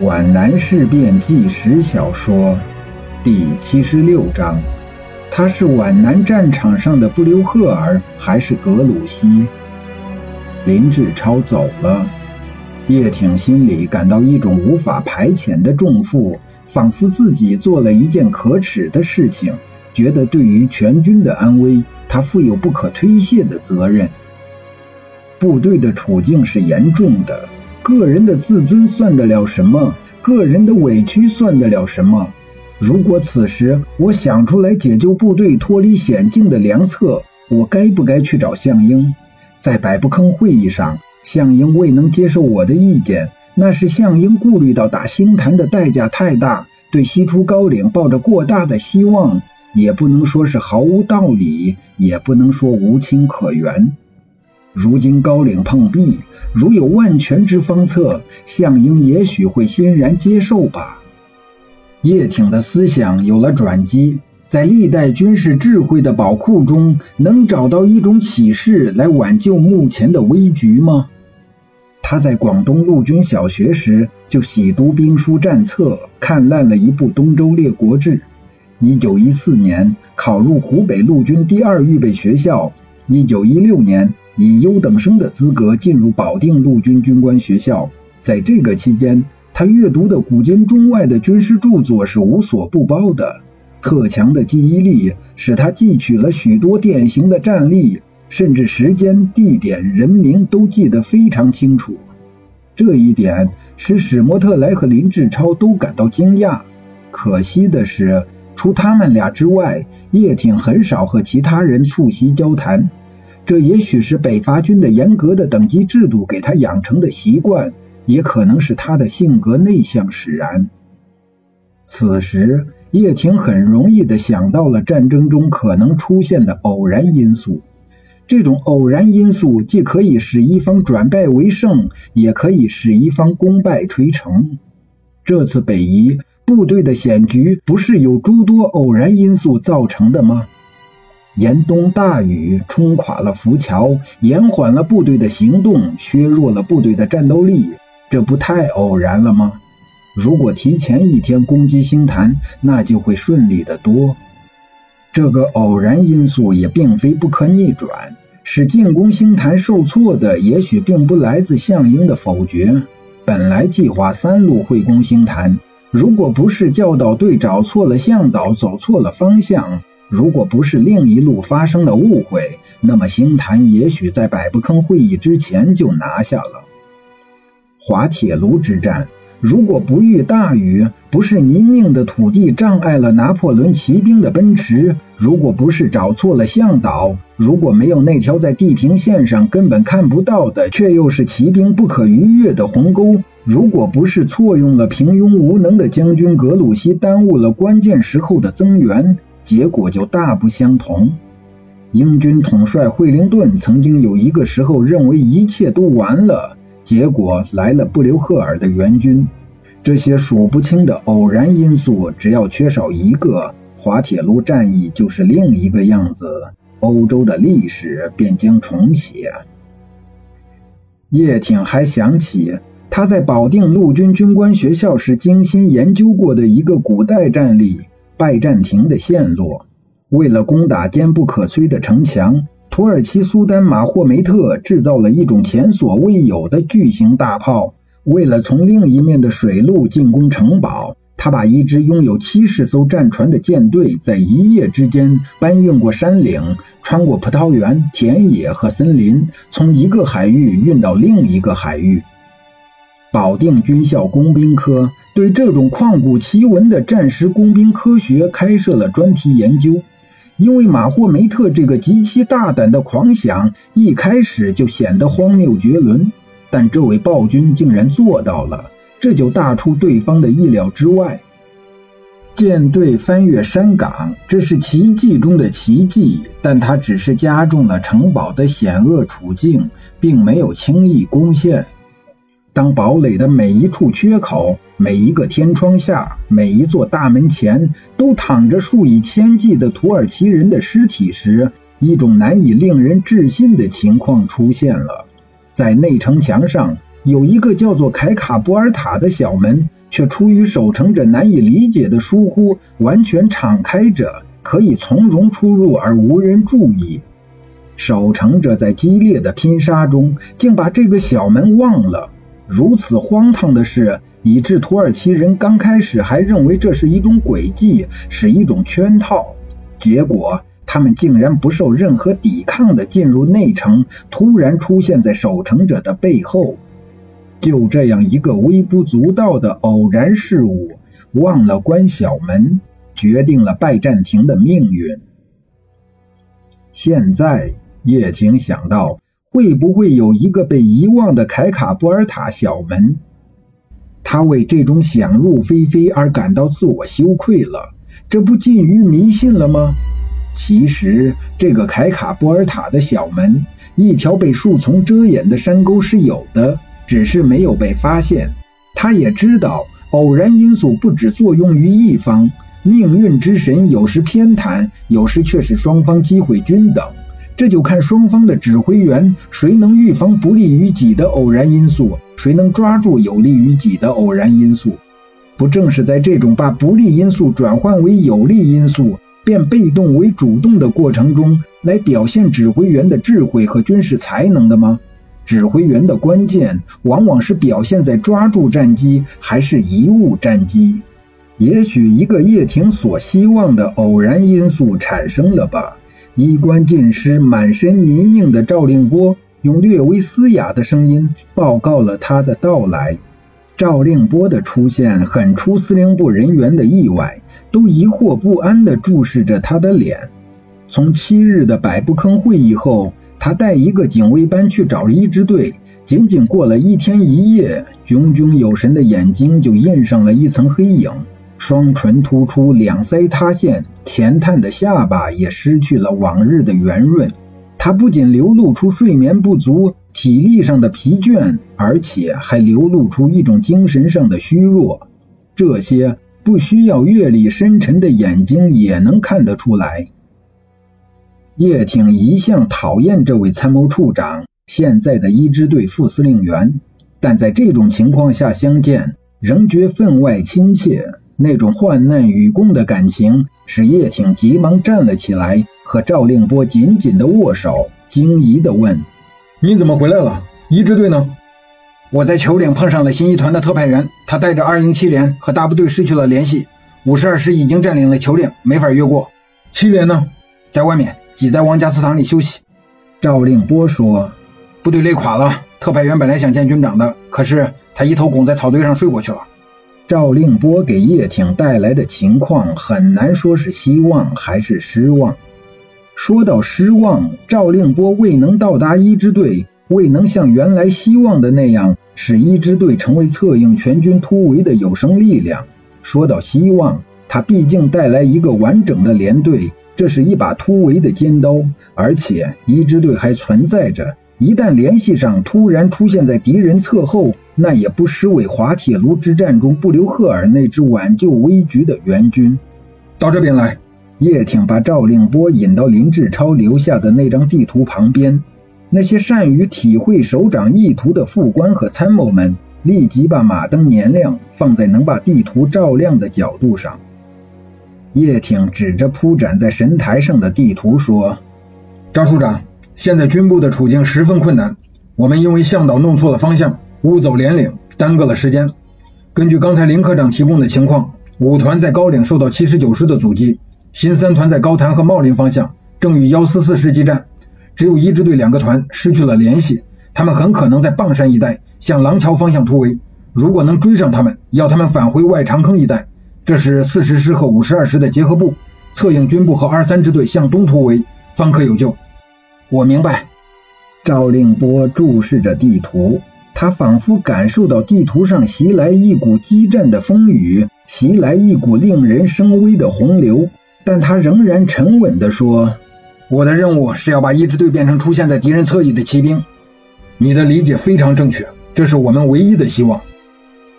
皖南事变纪实小说第七十六章：他是皖南战场上的布留赫尔，还是格鲁希？林志超走了，叶挺心里感到一种无法排遣的重负，仿佛自己做了一件可耻的事情，觉得对于全军的安危，他负有不可推卸的责任。部队的处境是严重的。个人的自尊算得了什么？个人的委屈算得了什么？如果此时我想出来解救部队脱离险境的良策，我该不该去找项英？在百步坑会议上，项英未能接受我的意见，那是项英顾虑到打星坛的代价太大，对西出高岭抱着过大的希望，也不能说是毫无道理，也不能说无情可原。如今高岭碰壁，如有万全之方策，项英也许会欣然接受吧。叶挺的思想有了转机，在历代军事智慧的宝库中，能找到一种启示来挽救目前的危局吗？他在广东陆军小学时就喜读兵书战策，看烂了一部《东周列国志》。一九一四年考入湖北陆军第二预备学校，一九一六年。以优等生的资格进入保定陆军军官学校，在这个期间，他阅读的古今中外的军事著作是无所不包的。特强的记忆力使他记取了许多典型的战例，甚至时间、地点、人名都记得非常清楚。这一点使史摩特莱和林志超都感到惊讶。可惜的是，除他们俩之外，叶挺很少和其他人促膝交谈。这也许是北伐军的严格的等级制度给他养成的习惯，也可能是他的性格内向使然。此时，叶挺很容易的想到了战争中可能出现的偶然因素。这种偶然因素既可以使一方转败为胜，也可以使一方功败垂成。这次北移部队的险局，不是有诸多偶然因素造成的吗？严冬大雨冲垮了浮桥，延缓了部队的行动，削弱了部队的战斗力，这不太偶然了吗？如果提前一天攻击星坛，那就会顺利得多。这个偶然因素也并非不可逆转，使进攻星坛受挫的，也许并不来自项英的否决。本来计划三路会攻星坛，如果不是教导队找错了向导，走错了方向。如果不是另一路发生了误会，那么星坛也许在百步坑会议之前就拿下了。滑铁卢之战，如果不遇大雨，不是泥泞的土地障碍了拿破仑骑兵的奔驰，如果不是找错了向导，如果没有那条在地平线上根本看不到的，却又是骑兵不可逾越的鸿沟，如果不是错用了平庸无能的将军格鲁希，耽误了关键时候的增援。结果就大不相同。英军统帅惠灵顿曾经有一个时候认为一切都完了，结果来了布留赫尔的援军。这些数不清的偶然因素，只要缺少一个，滑铁卢战役就是另一个样子，欧洲的历史便将重写。叶挺还想起他在保定陆军军官学校时精心研究过的一个古代战例。拜占庭的陷落，为了攻打坚不可摧的城墙，土耳其苏丹马霍梅特制造了一种前所未有的巨型大炮。为了从另一面的水路进攻城堡，他把一支拥有七十艘战船的舰队在一夜之间搬运过山岭，穿过葡萄园、田野和森林，从一个海域运到另一个海域。保定军校工兵科对这种旷古奇闻的战时工兵科学开设了专题研究。因为马霍梅特这个极其大胆的狂想，一开始就显得荒谬绝伦。但这位暴君竟然做到了，这就大出对方的意料之外。舰队翻越山岗，这是奇迹中的奇迹，但它只是加重了城堡的险恶处境，并没有轻易攻陷。当堡垒的每一处缺口、每一个天窗下、每一座大门前都躺着数以千计的土耳其人的尸体时，一种难以令人置信的情况出现了：在内城墙上，有一个叫做凯卡波尔塔的小门，却出于守城者难以理解的疏忽，完全敞开着，可以从容出入而无人注意。守城者在激烈的拼杀中，竟把这个小门忘了。如此荒唐的事，以致土耳其人刚开始还认为这是一种诡计，是一种圈套。结果，他们竟然不受任何抵抗的进入内城，突然出现在守城者的背后。就这样一个微不足道的偶然事物，忘了关小门，决定了拜占庭的命运。现在。叶挺想到，会不会有一个被遗忘的凯卡布尔塔小门？他为这种想入非非而感到自我羞愧了。这不近于迷信了吗？其实，这个凯卡波尔塔的小门，一条被树丛遮掩的山沟是有的，只是没有被发现。他也知道，偶然因素不只作用于一方，命运之神有时偏袒，有时却是双方机会均等。这就看双方的指挥员谁能预防不利于己的偶然因素，谁能抓住有利于己的偶然因素。不正是在这种把不利因素转换为有利因素，变被动为主动的过程中，来表现指挥员的智慧和军事才能的吗？指挥员的关键往往是表现在抓住战机，还是贻误战机。也许一个叶挺所希望的偶然因素产生了吧。衣冠尽失、满身泥泞的赵令波用略微嘶哑的声音报告了他的到来。赵令波的出现很出司令部人员的意外，都疑惑不安地注视着他的脸。从七日的百步坑会议后，他带一个警卫班去找一支队，仅仅过了一天一夜，炯炯有神的眼睛就印上了一层黑影。双唇突出，两腮塌陷，前探的下巴也失去了往日的圆润。他不仅流露出睡眠不足、体力上的疲倦，而且还流露出一种精神上的虚弱。这些不需要阅历深沉的眼睛也能看得出来。叶挺一向讨厌这位参谋处长，现在的一支队副司令员，但在这种情况下相见，仍觉分外亲切。那种患难与共的感情，使叶挺急忙站了起来，和赵令波紧紧的握手，惊疑的问：“你怎么回来了？一支队呢？”“我在球岭碰上了新一团的特派员，他带着二营七连和大部队失去了联系。五十二师已经占领了球岭，没法越过。七连呢？在外面挤在王家祠堂里休息。”赵令波说：“部队累垮了，特派员本来想见军长的，可是他一头拱在草堆上睡过去了。”赵令波给叶挺带来的情况很难说是希望还是失望。说到失望，赵令波未能到达一支队，未能像原来希望的那样使一支队成为策应全军突围的有生力量。说到希望，他毕竟带来一个完整的连队，这是一把突围的尖刀，而且一支队还存在着。一旦联系上，突然出现在敌人侧后，那也不失为滑铁卢之战中布留赫尔那支挽救危局的援军。到这边来，叶挺把赵令波引到林志超留下的那张地图旁边。那些善于体会首长意图的副官和参谋们，立即把马灯年亮，放在能把地图照亮的角度上。叶挺指着铺展在神台上的地图说：“张处长。”现在军部的处境十分困难，我们因为向导弄错了方向，误走连岭，耽搁了时间。根据刚才林科长提供的情况，五团在高岭受到七十九师的阻击，新三团在高潭和茂林方向正与幺四四师激战，只有一支队两个团失去了联系，他们很可能在棒山一带向廊桥方向突围。如果能追上他们，要他们返回外长坑一带，这是四十师和五十二师的结合部，策应军部和二三支队向东突围，方可有救。我明白。赵令波注视着地图，他仿佛感受到地图上袭来一股激战的风雨，袭来一股令人生威的洪流。但他仍然沉稳地说：“我的任务是要把一支队变成出现在敌人侧翼的骑兵。”你的理解非常正确，这是我们唯一的希望。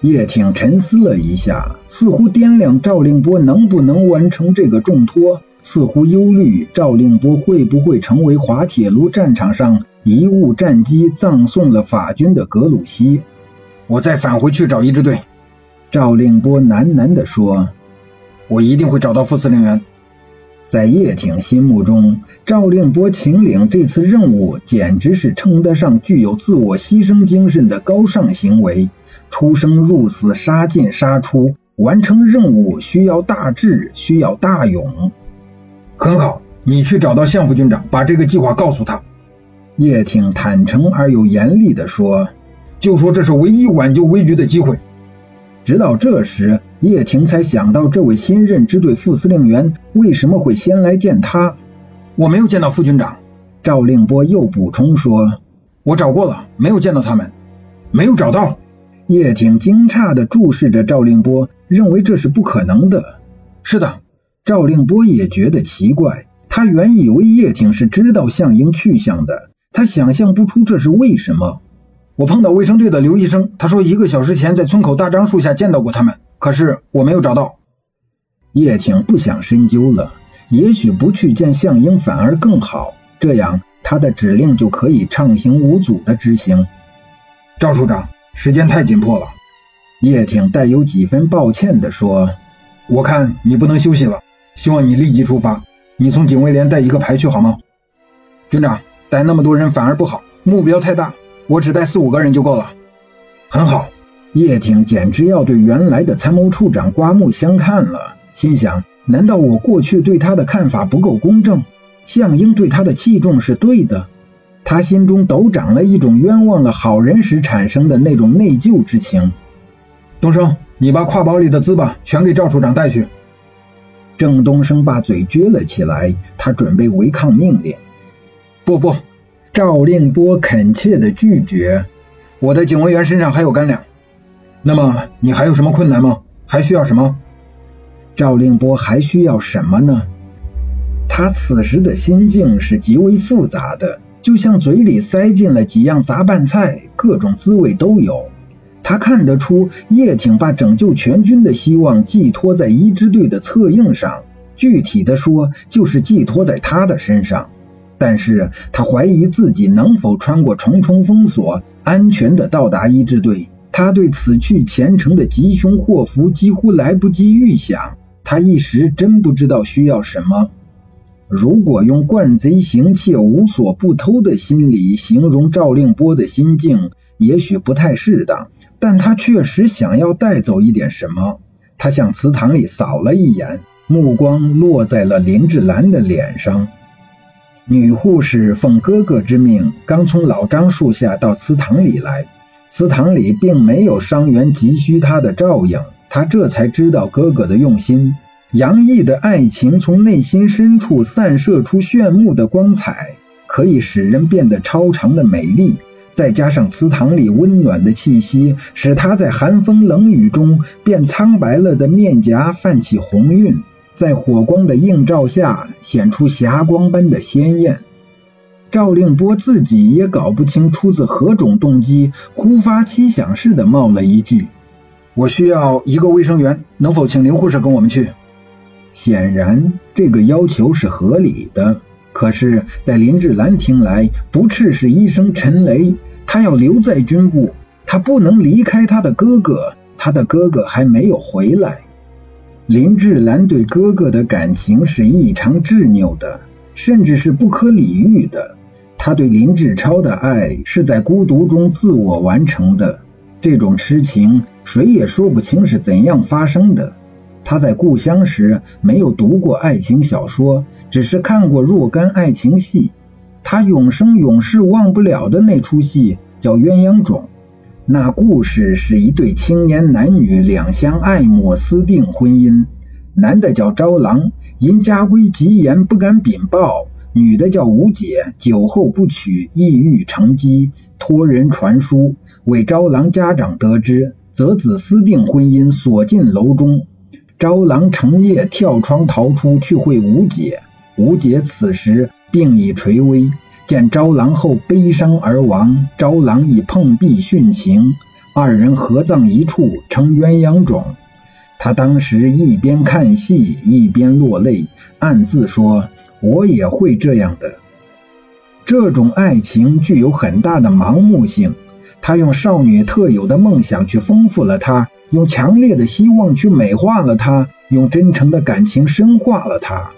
叶挺沉思了一下，似乎掂量赵令波能不能完成这个重托。似乎忧虑赵令波会不会成为滑铁卢战场上贻误战机、葬送了法军的格鲁希。我再返回去找一支队。赵令波喃喃地说：“我一定会找到副司令员。”在叶挺心目中，赵令波秦岭这次任务，简直是称得上具有自我牺牲精神的高尚行为。出生入死，杀进杀出，完成任务需要大志，需要大勇。很好，你去找到项副军长，把这个计划告诉他。叶挺坦诚而又严厉地说：“就说这是唯一挽救危局的机会。”直到这时，叶挺才想到，这位新任支队副司令员为什么会先来见他。我没有见到副军长。赵令波又补充说：“我找过了，没有见到他们，没有找到。”叶挺惊诧地注视着赵令波，认为这是不可能的。是的，赵令波也觉得奇怪。他原以为叶挺是知道项英去向的，他想象不出这是为什么。我碰到卫生队的刘医生，他说一个小时前在村口大樟树下见到过他们，可是我没有找到。叶挺不想深究了，也许不去见向英反而更好，这样他的指令就可以畅行无阻的执行。赵处长，时间太紧迫了。叶挺带有几分抱歉地说：“我看你不能休息了，希望你立即出发。你从警卫连带一个排去好吗？军长，带那么多人反而不好，目标太大。”我只带四五个人就够了，很好。叶挺简直要对原来的参谋处长刮目相看了，心想：难道我过去对他的看法不够公正？项英对他的器重是对的。他心中陡长了一种冤枉了好人时产生的那种内疚之情。东升，你把挎包里的资吧全给赵处长带去。郑东升把嘴撅了起来，他准备违抗命令。不不。赵令波恳切的拒绝：“我的警卫员身上还有干粮。那么你还有什么困难吗？还需要什么？”赵令波还需要什么呢？他此时的心境是极为复杂的，就像嘴里塞进了几样杂拌菜，各种滋味都有。他看得出叶挺把拯救全军的希望寄托在一支队的策应上，具体的说，就是寄托在他的身上。但是他怀疑自己能否穿过重重封锁，安全的到达一支队。他对此去前程的吉凶祸福几乎来不及预想，他一时真不知道需要什么。如果用惯贼行窃、无所不偷的心理形容赵令波的心境，也许不太适当。但他确实想要带走一点什么。他向祠堂里扫了一眼，目光落在了林志兰的脸上。女护士奉哥哥之命，刚从老樟树下到祠堂里来。祠堂里并没有伤员急需她的照应，她这才知道哥哥的用心。洋溢的爱情从内心深处散射出炫目的光彩，可以使人变得超常的美丽。再加上祠堂里温暖的气息，使她在寒风冷雨中变苍白了的面颊泛起红晕。在火光的映照下，显出霞光般的鲜艳。赵令波自己也搞不清出自何种动机，忽发奇想似的冒了一句：“我需要一个卫生员，能否请林护士跟我们去？”显然，这个要求是合理的。可是，在林志兰听来，不啻是一声沉雷。他要留在军部，他不能离开他的哥哥，他的哥哥还没有回来。林志兰对哥哥的感情是异常执拗的，甚至是不可理喻的。他对林志超的爱是在孤独中自我完成的，这种痴情谁也说不清是怎样发生的。他在故乡时没有读过爱情小说，只是看过若干爱情戏。他永生永世忘不了的那出戏叫《鸳鸯冢》。那故事是一对青年男女两相爱慕私定婚姻，男的叫招郎，因家规极严不敢禀报；女的叫吴姐，酒后不娶，意欲成疾，托人传书，为招郎家长得知，则子私定婚姻，锁进楼中。招郎成夜跳窗逃出去会吴姐，吴姐此时病已垂危。见招郎后悲伤而亡，招郎以碰壁殉情，二人合葬一处，成鸳鸯冢。他当时一边看戏一边落泪，暗自说：“我也会这样的。”这种爱情具有很大的盲目性，他用少女特有的梦想去丰富了它，用强烈的希望去美化了它，用真诚的感情深化了它。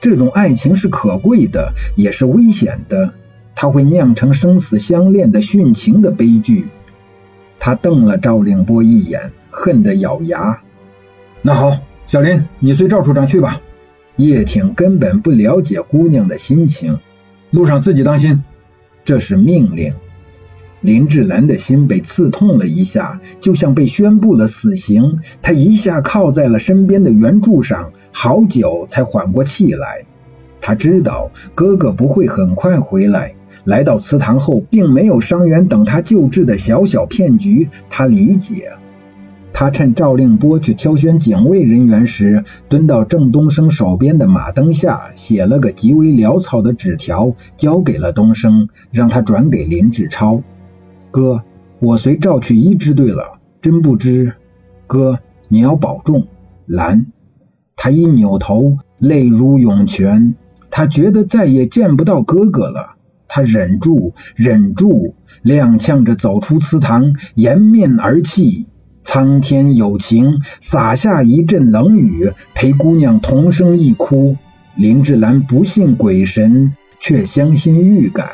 这种爱情是可贵的，也是危险的，它会酿成生死相恋的殉情的悲剧。他瞪了赵令波一眼，恨得咬牙。那好，小林，你随赵处长去吧。叶挺根本不了解姑娘的心情，路上自己当心。这是命令。林志兰的心被刺痛了一下，就像被宣布了死刑。他一下靠在了身边的圆柱上，好久才缓过气来。他知道哥哥不会很快回来。来到祠堂后，并没有伤员等他救治的小小骗局。他理解。他趁赵令波去挑选警卫人员时，蹲到郑东升手边的马灯下，写了个极为潦草的纸条，交给了东升，让他转给林志超。哥，我随赵去一支队了，真不知。哥，你要保重。兰。他一扭头，泪如涌泉。他觉得再也见不到哥哥了。他忍住，忍住，踉跄着走出祠堂，掩面而泣。苍天有情，洒下一阵冷雨，陪姑娘同声一哭。林志兰不信鬼神，却相信预感。